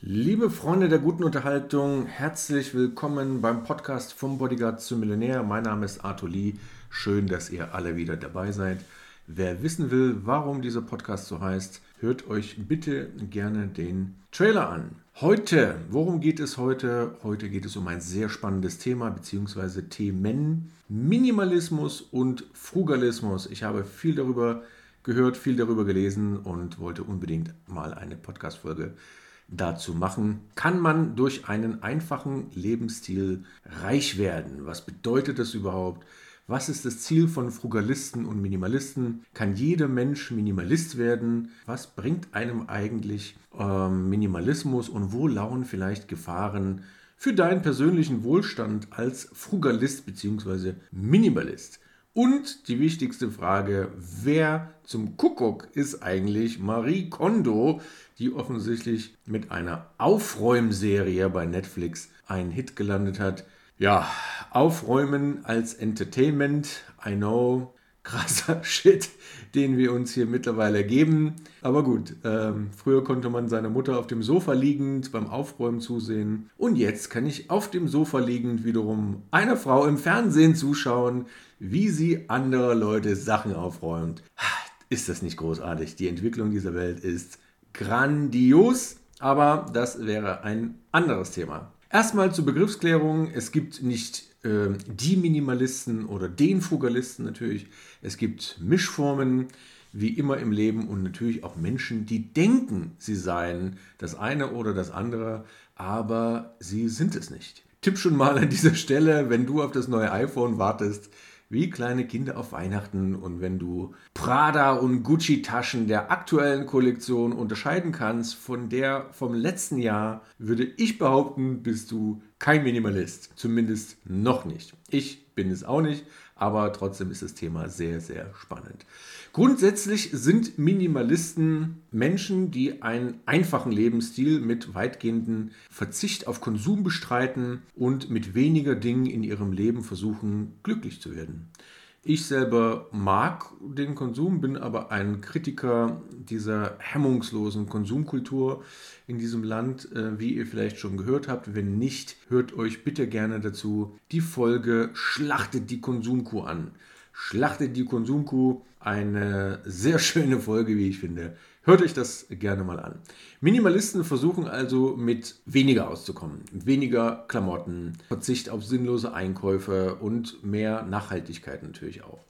Liebe Freunde der guten Unterhaltung, herzlich willkommen beim Podcast vom Bodyguard zum Millionär. Mein Name ist Arthur Lee. Schön, dass ihr alle wieder dabei seid. Wer wissen will, warum dieser Podcast so heißt, hört euch bitte gerne den Trailer an. Heute, worum geht es heute? Heute geht es um ein sehr spannendes Thema bzw. Themen Minimalismus und Frugalismus. Ich habe viel darüber gehört, viel darüber gelesen und wollte unbedingt mal eine Podcast-Folge dazu machen, kann man durch einen einfachen Lebensstil reich werden. Was bedeutet das überhaupt? Was ist das Ziel von Frugalisten und Minimalisten? Kann jeder Mensch Minimalist werden? Was bringt einem eigentlich ähm, Minimalismus und wo lauern vielleicht Gefahren für deinen persönlichen Wohlstand als Frugalist bzw. Minimalist? Und die wichtigste Frage, wer zum Kuckuck ist eigentlich Marie Kondo, die offensichtlich mit einer Aufräumserie bei Netflix einen Hit gelandet hat. Ja, Aufräumen als Entertainment, I know, krasser Shit, den wir uns hier mittlerweile geben. Aber gut, ähm, früher konnte man seiner Mutter auf dem Sofa liegend beim Aufräumen zusehen. Und jetzt kann ich auf dem Sofa liegend wiederum einer Frau im Fernsehen zuschauen, wie sie andere Leute Sachen aufräumt. Ist das nicht großartig? Die Entwicklung dieser Welt ist grandios, aber das wäre ein anderes Thema. Erstmal zur Begriffsklärung. Es gibt nicht äh, die Minimalisten oder den Frugalisten natürlich. Es gibt Mischformen, wie immer im Leben und natürlich auch Menschen, die denken, sie seien das eine oder das andere, aber sie sind es nicht. Tipp schon mal an dieser Stelle, wenn du auf das neue iPhone wartest, wie kleine Kinder auf Weihnachten. Und wenn du Prada und Gucci-Taschen der aktuellen Kollektion unterscheiden kannst von der vom letzten Jahr, würde ich behaupten, bist du kein Minimalist. Zumindest noch nicht. Ich bin es auch nicht, aber trotzdem ist das Thema sehr, sehr spannend. Grundsätzlich sind Minimalisten Menschen, die einen einfachen Lebensstil mit weitgehendem Verzicht auf Konsum bestreiten und mit weniger Dingen in ihrem Leben versuchen, glücklich zu werden. Ich selber mag den Konsum, bin aber ein Kritiker dieser hemmungslosen Konsumkultur in diesem Land, äh, wie ihr vielleicht schon gehört habt. Wenn nicht, hört euch bitte gerne dazu die Folge Schlachtet die Konsumkuh an. Schlachtet die Konsumkuh, eine sehr schöne Folge, wie ich finde. Hört euch das gerne mal an. Minimalisten versuchen also mit weniger auszukommen. Weniger Klamotten, Verzicht auf sinnlose Einkäufe und mehr Nachhaltigkeit natürlich auch.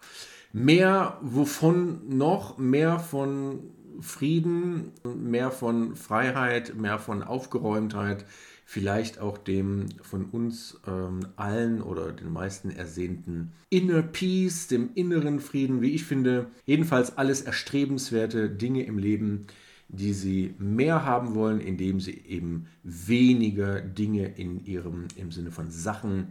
Mehr wovon noch? Mehr von Frieden, mehr von Freiheit, mehr von Aufgeräumtheit, vielleicht auch dem von uns ähm, allen oder den meisten ersehnten Inner Peace, dem inneren Frieden, wie ich finde, jedenfalls alles erstrebenswerte Dinge im Leben, die sie mehr haben wollen, indem sie eben weniger Dinge in ihrem, im Sinne von Sachen,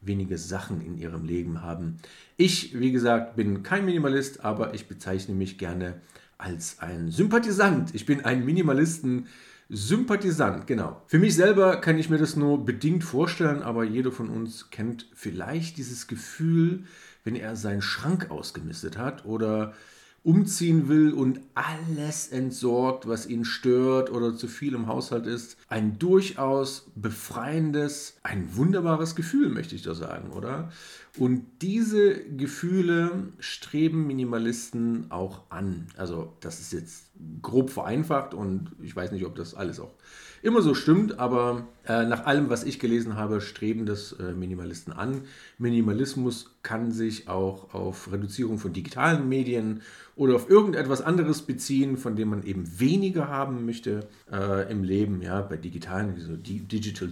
wenige Sachen in ihrem Leben haben. Ich, wie gesagt, bin kein Minimalist, aber ich bezeichne mich gerne als ein Sympathisant. Ich bin ein Minimalisten. Sympathisant, genau. Für mich selber kann ich mir das nur bedingt vorstellen, aber jeder von uns kennt vielleicht dieses Gefühl, wenn er seinen Schrank ausgemistet hat oder umziehen will und alles entsorgt, was ihn stört oder zu viel im Haushalt ist. Ein durchaus befreiendes, ein wunderbares Gefühl, möchte ich da sagen, oder? Und diese Gefühle streben Minimalisten auch an. Also das ist jetzt grob vereinfacht und ich weiß nicht, ob das alles auch immer so stimmt, aber äh, nach allem, was ich gelesen habe, streben das äh, Minimalisten an. Minimalismus kann sich auch auf Reduzierung von digitalen Medien oder auf irgendetwas anderes beziehen, von dem man eben weniger haben möchte äh, im Leben, ja, bei digitalen, so Digital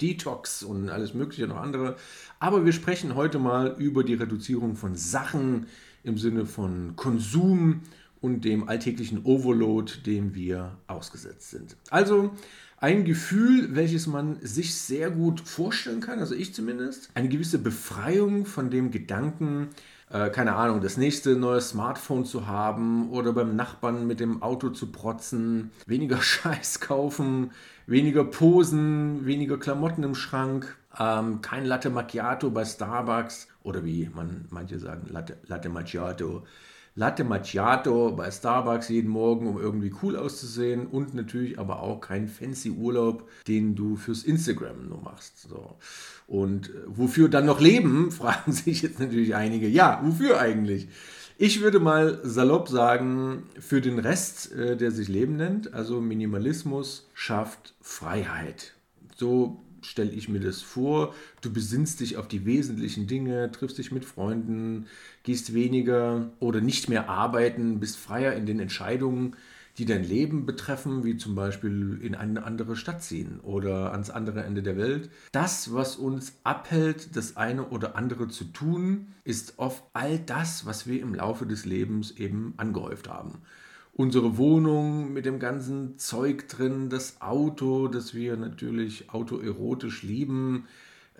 Detox und alles mögliche noch andere. Aber wir sprechen heute mal über die Reduzierung von Sachen im Sinne von Konsum und dem alltäglichen Overload, dem wir ausgesetzt sind. Also ein Gefühl, welches man sich sehr gut vorstellen kann, also ich zumindest, eine gewisse Befreiung von dem Gedanken, äh, keine Ahnung, das nächste neue Smartphone zu haben oder beim Nachbarn mit dem Auto zu protzen, weniger Scheiß kaufen, weniger Posen, weniger Klamotten im Schrank, ähm, kein Latte Macchiato bei Starbucks oder wie man manche sagen, Latte, Latte Macchiato Latte Macchiato bei Starbucks jeden Morgen, um irgendwie cool auszusehen und natürlich aber auch kein fancy Urlaub, den du fürs Instagram nur machst. So. Und äh, wofür dann noch leben, fragen sich jetzt natürlich einige. Ja, wofür eigentlich? Ich würde mal salopp sagen, für den Rest, äh, der sich Leben nennt, also Minimalismus schafft Freiheit. So stelle ich mir das vor. Du besinnst dich auf die wesentlichen Dinge, triffst dich mit Freunden, gehst weniger oder nicht mehr arbeiten, bist freier in den Entscheidungen, die dein Leben betreffen, wie zum Beispiel in eine andere Stadt ziehen oder ans andere Ende der Welt. Das, was uns abhält, das eine oder andere zu tun, ist oft all das, was wir im Laufe des Lebens eben angehäuft haben unsere Wohnung mit dem ganzen Zeug drin, das Auto, das wir natürlich autoerotisch lieben,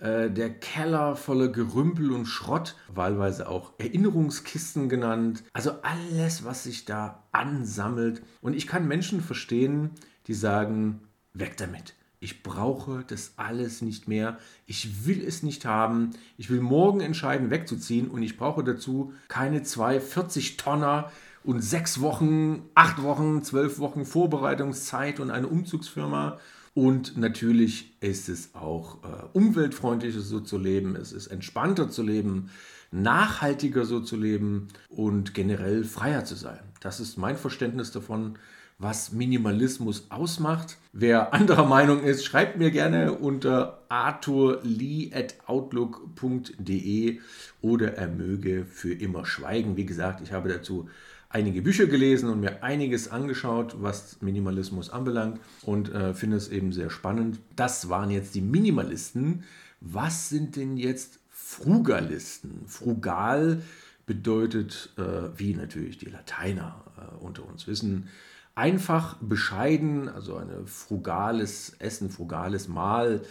der Keller voller Gerümpel und Schrott, wahlweise auch Erinnerungskisten genannt. Also alles, was sich da ansammelt. Und ich kann Menschen verstehen, die sagen, weg damit. Ich brauche das alles nicht mehr. Ich will es nicht haben. Ich will morgen entscheiden, wegzuziehen. Und ich brauche dazu keine zwei 40 Tonner und sechs Wochen, acht Wochen, zwölf Wochen Vorbereitungszeit und eine Umzugsfirma. Und natürlich ist es auch äh, umweltfreundlicher so zu leben, es ist entspannter zu leben, nachhaltiger so zu leben und generell freier zu sein. Das ist mein Verständnis davon, was Minimalismus ausmacht. Wer anderer Meinung ist, schreibt mir gerne unter arthurlee.outlook.de oder er möge für immer schweigen. Wie gesagt, ich habe dazu einige Bücher gelesen und mir einiges angeschaut, was Minimalismus anbelangt und äh, finde es eben sehr spannend. Das waren jetzt die Minimalisten. Was sind denn jetzt Frugalisten? Frugal bedeutet, äh, wie natürlich die Lateiner äh, unter uns wissen, einfach bescheiden, also ein frugales Essen, frugales Mahl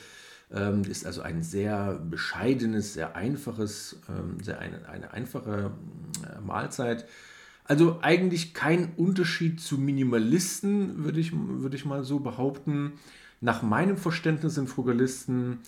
ähm, ist also ein sehr bescheidenes, sehr einfaches, ähm, sehr eine, eine einfache äh, Mahlzeit also eigentlich kein Unterschied zu Minimalisten, würde ich, würd ich mal so behaupten. Nach meinem Verständnis sind Frugalisten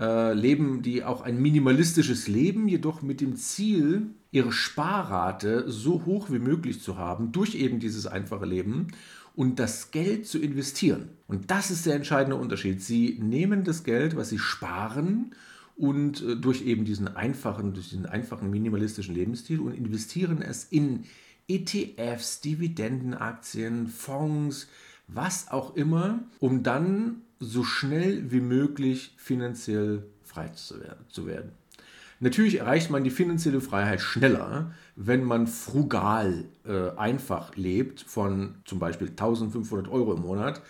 äh, leben die auch ein minimalistisches Leben, jedoch mit dem Ziel, ihre Sparrate so hoch wie möglich zu haben, durch eben dieses einfache Leben und das Geld zu investieren. Und das ist der entscheidende Unterschied. Sie nehmen das Geld, was sie sparen, und äh, durch eben diesen einfachen, durch diesen einfachen minimalistischen Lebensstil und investieren es in ETFs, Dividendenaktien, Fonds, was auch immer, um dann so schnell wie möglich finanziell frei zu werden. Natürlich erreicht man die finanzielle Freiheit schneller, wenn man frugal äh, einfach lebt von zum Beispiel 1500 Euro im Monat,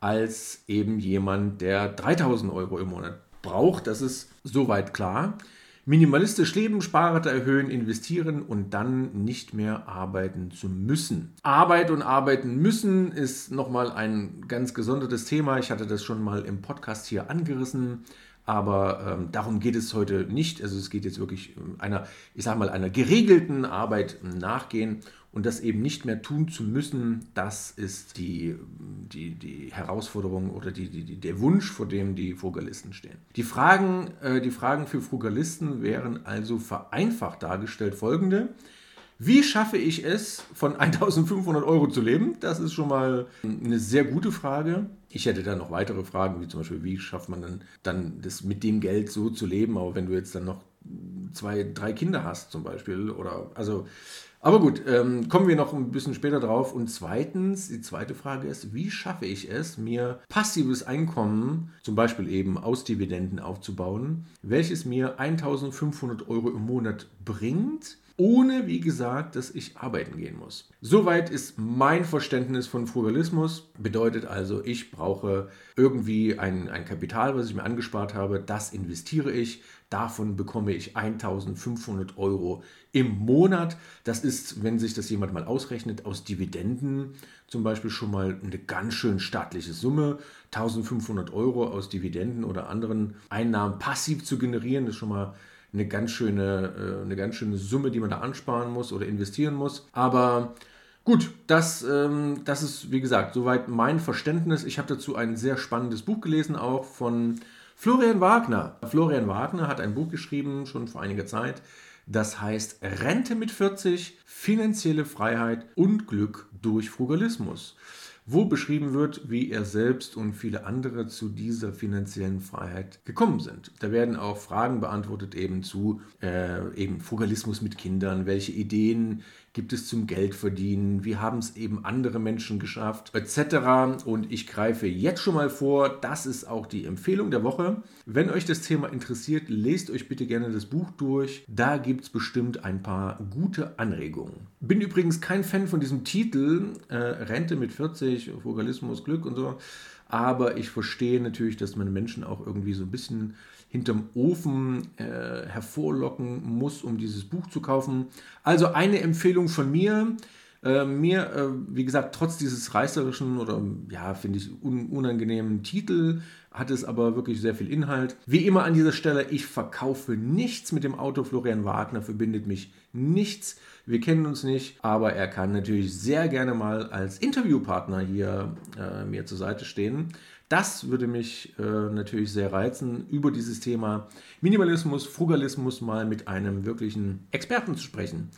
als eben jemand, der 3000 Euro im Monat braucht. Das ist soweit klar. Minimalistisch leben, Sparrate erhöhen, investieren und dann nicht mehr arbeiten zu müssen. Arbeit und arbeiten müssen ist nochmal ein ganz gesondertes Thema. Ich hatte das schon mal im Podcast hier angerissen. Aber ähm, darum geht es heute nicht. Also es geht jetzt wirklich einer, ich sage mal, einer geregelten Arbeit nachgehen und das eben nicht mehr tun zu müssen, das ist die, die, die Herausforderung oder die, die, der Wunsch, vor dem die Frugalisten stehen. Die Fragen, äh, die Fragen für Frugalisten wären also vereinfacht dargestellt folgende. Wie schaffe ich es, von 1500 Euro zu leben? Das ist schon mal eine sehr gute Frage. Ich hätte da noch weitere Fragen, wie zum Beispiel, wie schafft man dann, dann das mit dem Geld so zu leben? Aber wenn du jetzt dann noch zwei, drei Kinder hast zum Beispiel oder also aber gut, ähm, kommen wir noch ein bisschen später drauf. Und zweitens, die zweite Frage ist, wie schaffe ich es, mir passives Einkommen, zum Beispiel eben aus Dividenden aufzubauen, welches mir 1500 Euro im Monat bringt, ohne, wie gesagt, dass ich arbeiten gehen muss. Soweit ist mein Verständnis von Frugalismus. Bedeutet also, ich brauche irgendwie ein, ein Kapital, was ich mir angespart habe, das investiere ich. Davon bekomme ich 1500 Euro im Monat. Das ist, wenn sich das jemand mal ausrechnet, aus Dividenden zum Beispiel schon mal eine ganz schön staatliche Summe. 1500 Euro aus Dividenden oder anderen Einnahmen passiv zu generieren, ist schon mal eine ganz schöne, äh, eine ganz schöne Summe, die man da ansparen muss oder investieren muss. Aber gut, das, ähm, das ist, wie gesagt, soweit mein Verständnis. Ich habe dazu ein sehr spannendes Buch gelesen, auch von Florian Wagner. Florian Wagner hat ein Buch geschrieben, schon vor einiger Zeit. Das heißt Rente mit 40, finanzielle Freiheit und Glück durch Frugalismus wo beschrieben wird, wie er selbst und viele andere zu dieser finanziellen Freiheit gekommen sind. Da werden auch Fragen beantwortet eben zu äh, eben Frugalismus mit Kindern, welche Ideen gibt es zum Geldverdienen, wie haben es eben andere Menschen geschafft, etc. Und ich greife jetzt schon mal vor, das ist auch die Empfehlung der Woche. Wenn euch das Thema interessiert, lest euch bitte gerne das Buch durch. Da gibt es bestimmt ein paar gute Anregungen. Bin übrigens kein Fan von diesem Titel, äh, Rente mit 40, Frugalismus, Glück und so. Aber ich verstehe natürlich, dass man Menschen auch irgendwie so ein bisschen hinterm Ofen äh, hervorlocken muss, um dieses Buch zu kaufen. Also eine Empfehlung von mir. Äh, mir, äh, wie gesagt, trotz dieses reißerischen oder ja, finde ich un unangenehmen Titel, hat es aber wirklich sehr viel Inhalt. Wie immer an dieser Stelle, ich verkaufe nichts mit dem Auto. Florian Wagner verbindet mich nichts. Wir kennen uns nicht, aber er kann natürlich sehr gerne mal als Interviewpartner hier äh, mir zur Seite stehen. Das würde mich äh, natürlich sehr reizen, über dieses Thema Minimalismus, Frugalismus mal mit einem wirklichen Experten zu sprechen.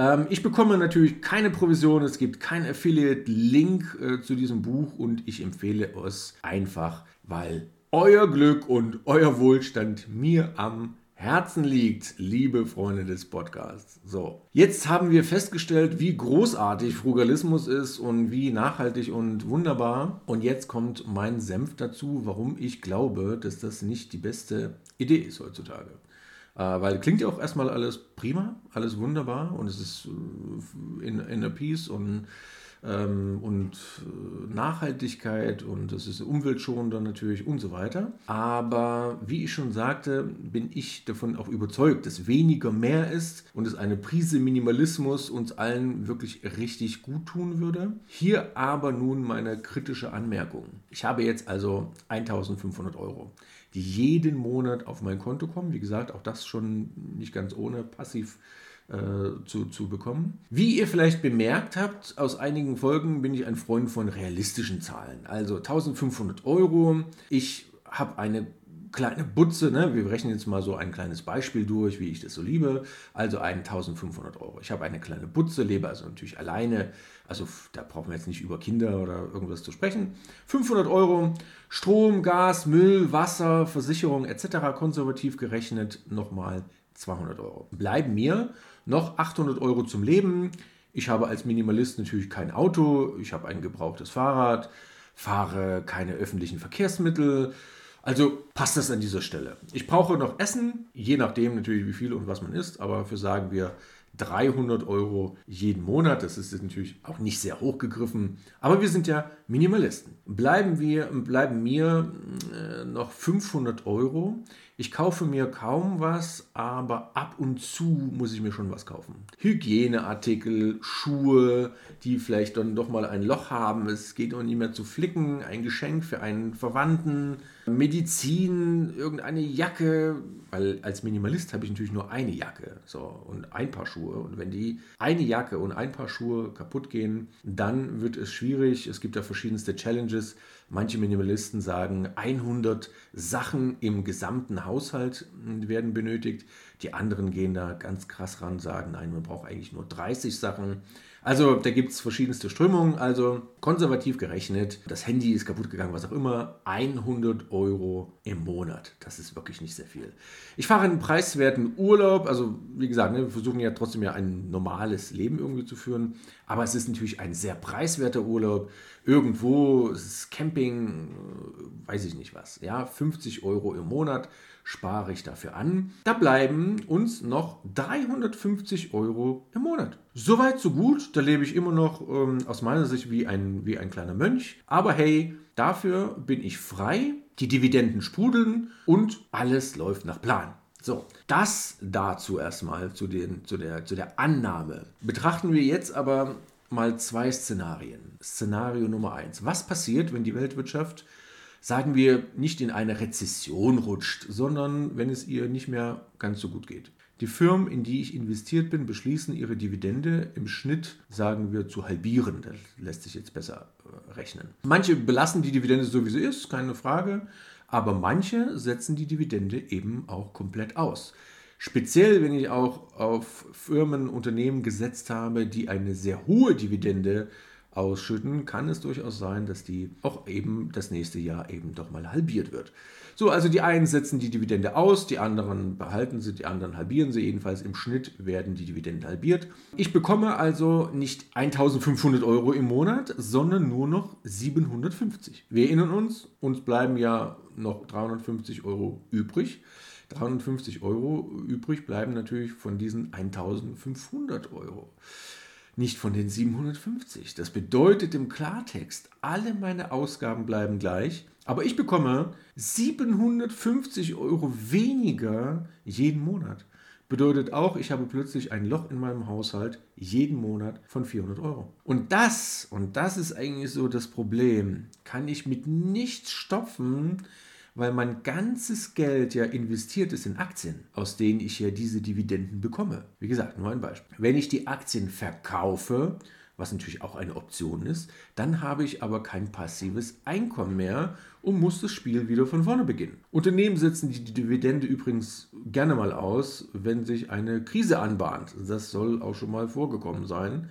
Ähm, ich bekomme natürlich keine Provision, es gibt keinen Affiliate-Link äh, zu diesem Buch und ich empfehle es einfach, weil euer Glück und euer Wohlstand mir am Herzen liegt, liebe Freunde des Podcasts. So, jetzt haben wir festgestellt, wie großartig Frugalismus ist und wie nachhaltig und wunderbar. Und jetzt kommt mein Senf dazu, warum ich glaube, dass das nicht die beste Idee ist heutzutage. Äh, weil klingt ja auch erstmal alles prima, alles wunderbar und es ist äh, in, in a Peace und und äh, Nachhaltigkeit und es ist umweltschonender natürlich und so weiter. Aber wie ich schon sagte, bin ich davon auch überzeugt, dass weniger mehr ist und es eine Prise Minimalismus uns allen wirklich richtig gut tun würde. Hier aber nun meine kritische Anmerkung. Ich habe jetzt also 1500 Euro die jeden Monat auf mein Konto kommen. Wie gesagt, auch das schon nicht ganz ohne passiv äh, zu, zu bekommen. Wie ihr vielleicht bemerkt habt, aus einigen Folgen bin ich ein Freund von realistischen Zahlen. Also 1500 Euro. Ich habe eine kleine Butze, ne? wir rechnen jetzt mal so ein kleines Beispiel durch, wie ich das so liebe, also 1500 Euro. Ich habe eine kleine Butze, lebe also natürlich alleine, also da brauchen wir jetzt nicht über Kinder oder irgendwas zu sprechen. 500 Euro, Strom, Gas, Müll, Wasser, Versicherung etc. konservativ gerechnet nochmal 200 Euro. Bleiben mir noch 800 Euro zum Leben. Ich habe als Minimalist natürlich kein Auto, ich habe ein gebrauchtes Fahrrad, fahre keine öffentlichen Verkehrsmittel. Also passt das an dieser Stelle. Ich brauche noch Essen, je nachdem natürlich wie viel und was man isst, aber für sagen wir 300 Euro jeden Monat. Das ist natürlich auch nicht sehr hoch gegriffen, aber wir sind ja Minimalisten. Bleiben, wir, bleiben mir äh, noch 500 Euro. Ich kaufe mir kaum was, aber ab und zu muss ich mir schon was kaufen. Hygieneartikel, Schuhe, die vielleicht dann doch mal ein Loch haben. Es geht auch nicht mehr zu flicken. Ein Geschenk für einen Verwandten. Medizin, irgendeine Jacke. Weil als Minimalist habe ich natürlich nur eine Jacke so, und ein paar Schuhe. Und wenn die eine Jacke und ein paar Schuhe kaputt gehen, dann wird es schwierig. Es gibt da verschiedenste Challenges. Manche Minimalisten sagen, 100 Sachen im gesamten Haushalt werden benötigt. Die anderen gehen da ganz krass ran, sagen, nein, man braucht eigentlich nur 30 Sachen. Also da gibt es verschiedenste Strömungen. Also konservativ gerechnet, das Handy ist kaputt gegangen, was auch immer, 100 Euro im Monat. Das ist wirklich nicht sehr viel. Ich fahre einen preiswerten Urlaub. Also wie gesagt, ne, wir versuchen ja trotzdem ja ein normales Leben irgendwie zu führen. Aber es ist natürlich ein sehr preiswerter Urlaub. Irgendwo, ist Camping, äh, weiß ich nicht was. Ja, 50 Euro im Monat spare ich dafür an. Da bleiben uns noch 350 Euro im Monat. Soweit, so gut. Da lebe ich immer noch ähm, aus meiner Sicht wie ein, wie ein kleiner Mönch. Aber hey, dafür bin ich frei. Die Dividenden sprudeln und alles läuft nach Plan. So, das dazu erstmal zu, den, zu, der, zu der Annahme. Betrachten wir jetzt aber mal zwei Szenarien. Szenario Nummer eins. Was passiert, wenn die Weltwirtschaft sagen wir, nicht in eine Rezession rutscht, sondern wenn es ihr nicht mehr ganz so gut geht. Die Firmen, in die ich investiert bin, beschließen, ihre Dividende im Schnitt, sagen wir, zu halbieren. Das lässt sich jetzt besser äh, rechnen. Manche belassen die Dividende so, wie sie ist, keine Frage. Aber manche setzen die Dividende eben auch komplett aus. Speziell, wenn ich auch auf Firmen, Unternehmen gesetzt habe, die eine sehr hohe Dividende ausschütten, kann es durchaus sein, dass die auch eben das nächste Jahr eben doch mal halbiert wird. So, also die einen setzen die Dividende aus, die anderen behalten sie, die anderen halbieren sie. Jedenfalls im Schnitt werden die Dividenden halbiert. Ich bekomme also nicht 1500 Euro im Monat, sondern nur noch 750. Wir erinnern uns, uns bleiben ja noch 350 Euro übrig. 350 Euro übrig bleiben natürlich von diesen 1500 Euro nicht von den 750. Das bedeutet im Klartext, alle meine Ausgaben bleiben gleich, aber ich bekomme 750 Euro weniger jeden Monat. Bedeutet auch, ich habe plötzlich ein Loch in meinem Haushalt jeden Monat von 400 Euro. Und das, und das ist eigentlich so das Problem, kann ich mit nichts stopfen, weil mein ganzes Geld ja investiert ist in Aktien, aus denen ich ja diese Dividenden bekomme. Wie gesagt, nur ein Beispiel. Wenn ich die Aktien verkaufe, was natürlich auch eine Option ist, dann habe ich aber kein passives Einkommen mehr und muss das Spiel wieder von vorne beginnen. Unternehmen setzen die Dividende übrigens gerne mal aus, wenn sich eine Krise anbahnt. Das soll auch schon mal vorgekommen sein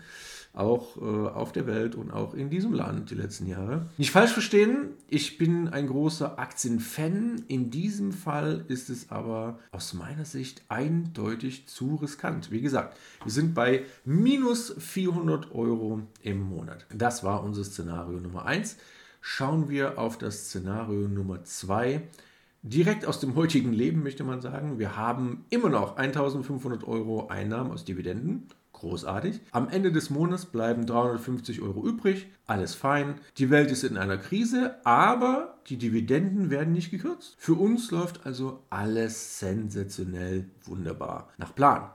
auch äh, auf der Welt und auch in diesem Land die letzten Jahre. Nicht falsch verstehen, ich bin ein großer Aktienfan. In diesem Fall ist es aber aus meiner Sicht eindeutig zu riskant. Wie gesagt, wir sind bei minus 400 Euro im Monat. Das war unser Szenario Nummer 1. Schauen wir auf das Szenario Nummer 2. Direkt aus dem heutigen Leben möchte man sagen, wir haben immer noch 1500 Euro Einnahmen aus Dividenden Großartig. Am Ende des Monats bleiben 350 Euro übrig. Alles fein. Die Welt ist in einer Krise, aber die Dividenden werden nicht gekürzt. Für uns läuft also alles sensationell wunderbar nach Plan.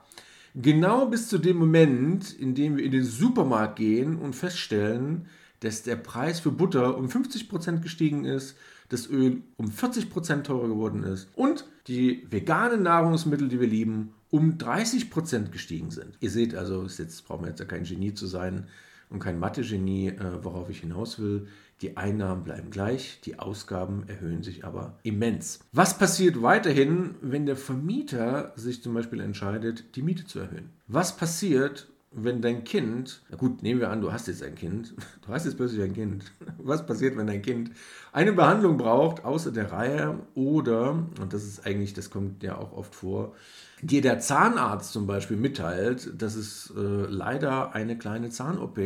Genau bis zu dem Moment, in dem wir in den Supermarkt gehen und feststellen, dass der Preis für Butter um 50% gestiegen ist, das Öl um 40% teurer geworden ist und die veganen Nahrungsmittel, die wir lieben, um 30 Prozent gestiegen sind. Ihr seht also, jetzt brauchen wir jetzt ja kein Genie zu sein und kein Mathe-Genie, äh, worauf ich hinaus will. Die Einnahmen bleiben gleich, die Ausgaben erhöhen sich aber immens. Was passiert weiterhin, wenn der Vermieter sich zum Beispiel entscheidet, die Miete zu erhöhen? Was passiert, wenn dein Kind, na gut, nehmen wir an, du hast jetzt ein Kind, du hast jetzt plötzlich ein Kind. Was passiert, wenn dein Kind eine Behandlung braucht, außer der Reihe oder, und das ist eigentlich, das kommt ja auch oft vor, dir der Zahnarzt zum Beispiel mitteilt, dass es äh, leider eine kleine Zahn-OP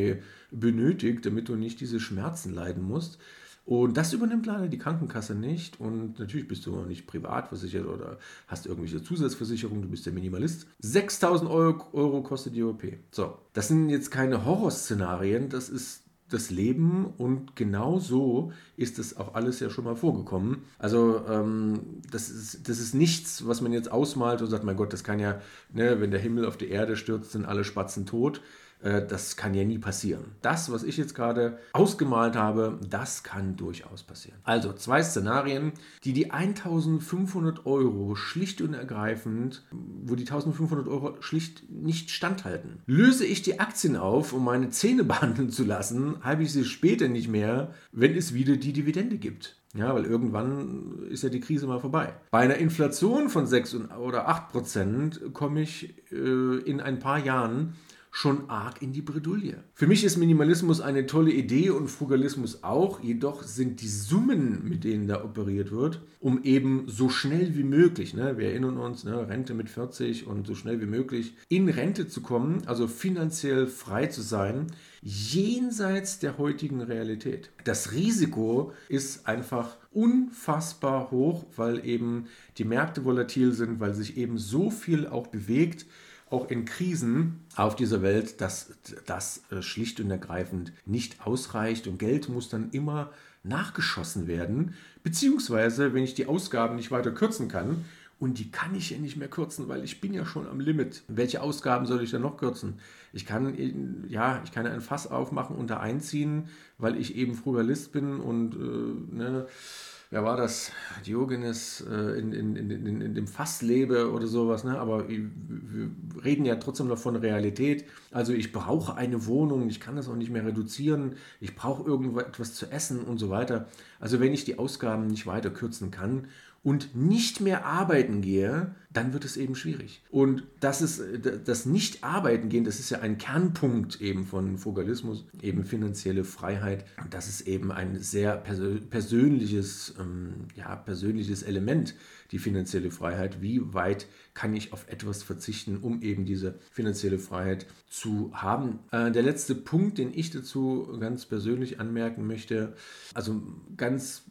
benötigt, damit du nicht diese Schmerzen leiden musst. Und das übernimmt leider die Krankenkasse nicht. Und natürlich bist du nicht privat versichert oder hast irgendwelche Zusatzversicherungen, du bist der Minimalist. 6000 Euro, Euro kostet die OP. So, das sind jetzt keine Horrorszenarien, das ist das Leben und genau so ist das auch alles ja schon mal vorgekommen. Also ähm, das, ist, das ist nichts, was man jetzt ausmalt und sagt, mein Gott, das kann ja, ne, wenn der Himmel auf die Erde stürzt, sind alle Spatzen tot. Äh, das kann ja nie passieren. Das, was ich jetzt gerade ausgemalt habe, das kann durchaus passieren. Also zwei Szenarien, die die 1500 Euro schlicht und ergreifend, wo die 1500 Euro schlicht nicht standhalten. Löse ich die Aktien auf, um meine Zähne behandeln zu lassen, habe ich sie später nicht mehr, wenn es wieder die Dividende gibt. Ja, weil irgendwann ist ja die Krise mal vorbei. Bei einer Inflation von 6 oder 8 Prozent komme ich äh, in ein paar Jahren schon arg in die Bredouille. Für mich ist Minimalismus eine tolle Idee und Frugalismus auch, jedoch sind die Summen, mit denen da operiert wird, um eben so schnell wie möglich, ne, wir erinnern uns, ne, Rente mit 40 und so schnell wie möglich in Rente zu kommen, also finanziell frei zu sein, jenseits der heutigen Realität. Das Risiko ist einfach unfassbar hoch, weil eben die Märkte volatil sind, weil sich eben so viel auch bewegt auch in Krisen auf dieser Welt, dass das äh, schlicht und ergreifend nicht ausreicht und Geld muss dann immer nachgeschossen werden, beziehungsweise wenn ich die Ausgaben nicht weiter kürzen kann, und die kann ich ja nicht mehr kürzen, weil ich bin ja schon am Limit. Welche Ausgaben soll ich denn noch kürzen? Ich kann, ja, ich kann ein Fass aufmachen und da einziehen, weil ich eben Frugalist bin und äh, ne, wer war das? Diogenes äh, in, in, in, in, dem Fass lebe oder sowas. Ne? Aber wir reden ja trotzdem noch von Realität. Also ich brauche eine Wohnung, ich kann das auch nicht mehr reduzieren, ich brauche irgendetwas zu essen und so weiter. Also wenn ich die Ausgaben nicht weiter kürzen kann und nicht mehr arbeiten gehe, dann wird es eben schwierig. Und das ist das Nicht-Arbeiten gehen, das ist ja ein Kernpunkt eben von Fugalismus, eben finanzielle Freiheit. Und das ist eben ein sehr persönliches, ähm, ja, persönliches Element, die finanzielle Freiheit. Wie weit kann ich auf etwas verzichten, um eben diese finanzielle Freiheit zu haben? Äh, der letzte Punkt, den ich dazu ganz persönlich anmerken möchte, also ganz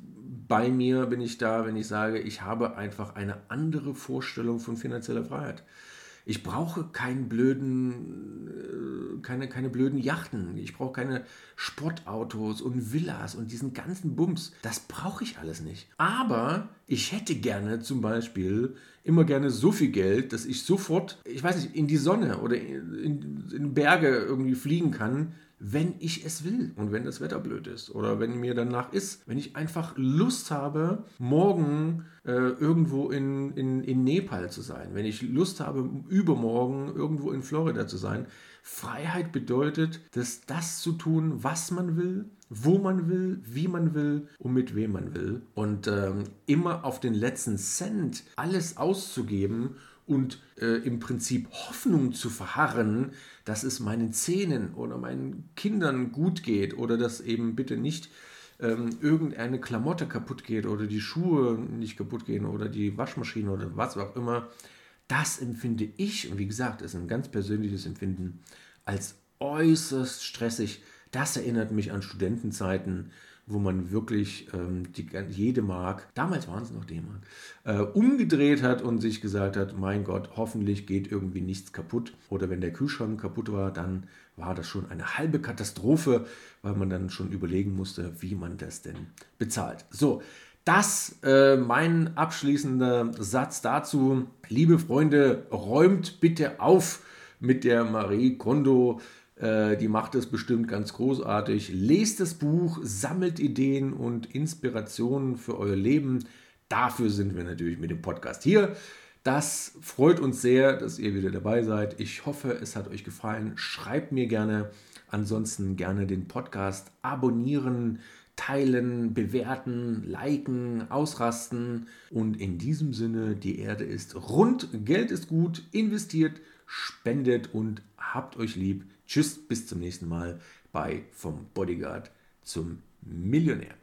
bei mir bin ich da, wenn ich sage, ich habe einfach eine andere Vorstellung von finanzieller Freiheit. Ich brauche keinen blöden, keine, keine blöden Yachten. Ich brauche keine Sportautos und Villas und diesen ganzen Bums. Das brauche ich alles nicht. Aber ich hätte gerne zum Beispiel immer gerne so viel Geld, dass ich sofort, ich weiß nicht, in die Sonne oder in, in Berge irgendwie fliegen kann, wenn ich es will und wenn das Wetter blöd ist oder wenn mir danach ist, wenn ich einfach Lust habe, morgen äh, irgendwo in, in, in Nepal zu sein, wenn ich Lust habe, übermorgen irgendwo in Florida zu sein. Freiheit bedeutet, dass das zu tun, was man will, wo man will, wie man will und mit wem man will. Und ähm, immer auf den letzten Cent alles auszugeben und äh, im Prinzip Hoffnung zu verharren, dass es meinen Zähnen oder meinen Kindern gut geht oder dass eben bitte nicht ähm, irgendeine Klamotte kaputt geht oder die Schuhe nicht kaputt gehen oder die Waschmaschine oder was auch immer, das empfinde ich, und wie gesagt, ist ein ganz persönliches Empfinden, als äußerst stressig. Das erinnert mich an Studentenzeiten, wo man wirklich ähm, die, jede Mark, damals waren es noch D-Mark, äh, umgedreht hat und sich gesagt hat, mein Gott, hoffentlich geht irgendwie nichts kaputt. Oder wenn der Kühlschrank kaputt war, dann war das schon eine halbe Katastrophe, weil man dann schon überlegen musste, wie man das denn bezahlt. So, das äh, mein abschließender Satz dazu. Liebe Freunde, räumt bitte auf mit der Marie Kondo äh, die macht es bestimmt ganz großartig. Lest das Buch, sammelt Ideen und Inspirationen für euer Leben. Dafür sind wir natürlich mit dem Podcast hier. Das freut uns sehr, dass ihr wieder dabei seid. Ich hoffe, es hat euch gefallen. Schreibt mir gerne. Ansonsten gerne den Podcast abonnieren, teilen, bewerten, liken, ausrasten. Und in diesem Sinne, die Erde ist rund, Geld ist gut, investiert, spendet und habt euch lieb. Tschüss, bis zum nächsten Mal bei Vom Bodyguard zum Millionär.